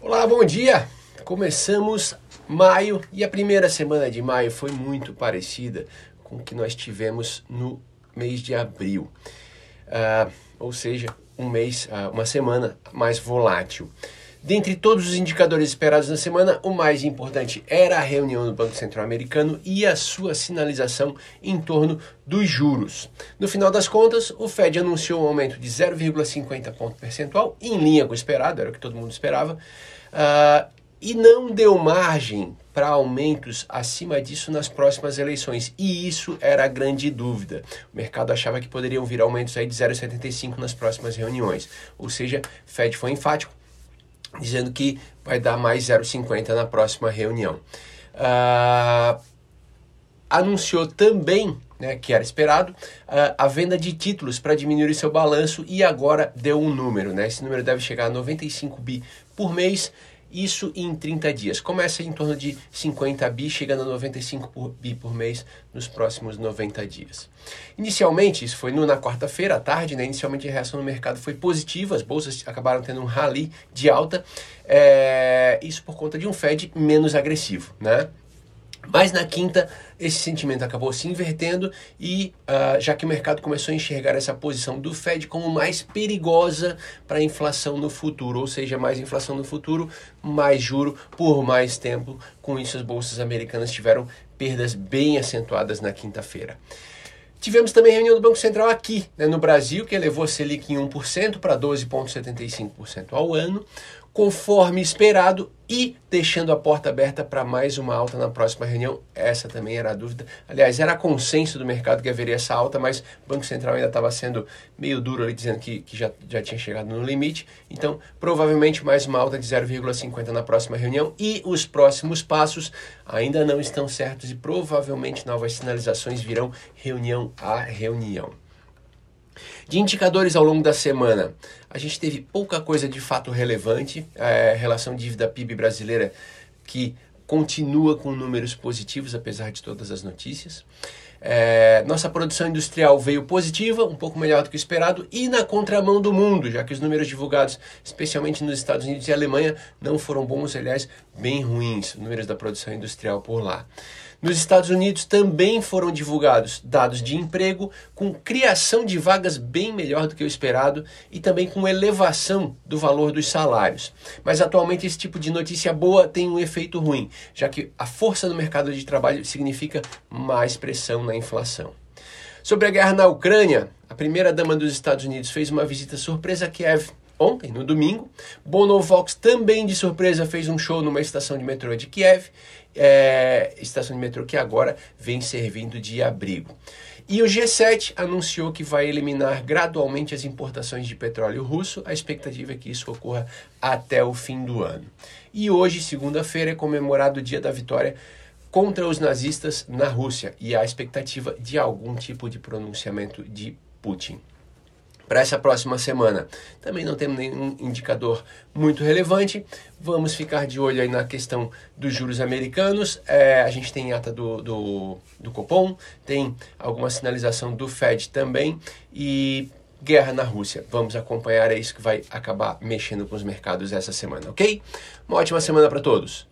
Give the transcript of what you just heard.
Olá, bom dia! Começamos maio e a primeira semana de maio foi muito parecida com o que nós tivemos no mês de abril. Uh, ou seja, um mês, uh, uma semana mais volátil. Dentre todos os indicadores esperados na semana, o mais importante era a reunião do Banco Central Americano e a sua sinalização em torno dos juros. No final das contas, o Fed anunciou um aumento de 0,50 ponto percentual, em linha com o esperado, era o que todo mundo esperava, uh, e não deu margem para aumentos acima disso nas próximas eleições. E isso era a grande dúvida. O mercado achava que poderiam vir aumentos aí de 0,75 nas próximas reuniões. Ou seja, Fed foi enfático, dizendo que vai dar mais 0,50 na próxima reunião. Uh, anunciou também, né, que era esperado, uh, a venda de títulos para diminuir seu balanço e agora deu um número. Né? Esse número deve chegar a 95 bi por mês isso em 30 dias. Começa em torno de 50 bi, chegando a 95 por, bi por mês nos próximos 90 dias. Inicialmente, isso foi no, na quarta-feira à tarde, né? inicialmente a reação no mercado foi positiva, as bolsas acabaram tendo um rally de alta, é, isso por conta de um Fed menos agressivo. Né? Mas na quinta, esse sentimento acabou se invertendo e uh, já que o mercado começou a enxergar essa posição do Fed como mais perigosa para a inflação no futuro, ou seja, mais inflação no futuro, mais juro por mais tempo. Com isso, as bolsas americanas tiveram perdas bem acentuadas na quinta-feira. Tivemos também reunião do Banco Central aqui, né, no Brasil, que elevou a Selic em 1% para 12,75% ao ano conforme esperado e deixando a porta aberta para mais uma alta na próxima reunião. Essa também era a dúvida. Aliás, era consenso do mercado que haveria essa alta, mas o Banco Central ainda estava sendo meio duro ali, dizendo que, que já, já tinha chegado no limite. Então, provavelmente mais uma alta de 0,50 na próxima reunião. E os próximos passos ainda não estão certos e provavelmente novas sinalizações virão reunião a reunião. De indicadores ao longo da semana, a gente teve pouca coisa de fato relevante. É, relação dívida PIB brasileira que continua com números positivos, apesar de todas as notícias. É, nossa produção industrial veio positiva, um pouco melhor do que o esperado, e na contramão do mundo, já que os números divulgados, especialmente nos Estados Unidos e Alemanha, não foram bons, aliás, bem ruins, números da produção industrial por lá. Nos Estados Unidos também foram divulgados dados de emprego com criação de vagas bem melhor do que o esperado e também com elevação do valor dos salários. Mas atualmente esse tipo de notícia boa tem um efeito ruim, já que a força no mercado de trabalho significa mais pressão na inflação. Sobre a guerra na Ucrânia, a primeira-dama dos Estados Unidos fez uma visita surpresa a Kiev ontem, no domingo. Bono Vox também de surpresa fez um show numa estação de metrô de Kiev, é, estação de metrô que agora vem servindo de abrigo. E o G7 anunciou que vai eliminar gradualmente as importações de petróleo russo. A expectativa é que isso ocorra até o fim do ano. E hoje, segunda-feira, é comemorado o Dia da Vitória contra os nazistas na Rússia e há expectativa de algum tipo de pronunciamento de Putin para essa próxima semana. Também não temos nenhum indicador muito relevante. Vamos ficar de olho aí na questão dos juros americanos. É, a gente tem ata do, do, do Copom, tem alguma sinalização do Fed também e guerra na Rússia. Vamos acompanhar, é isso que vai acabar mexendo com os mercados essa semana, ok? Uma ótima semana para todos.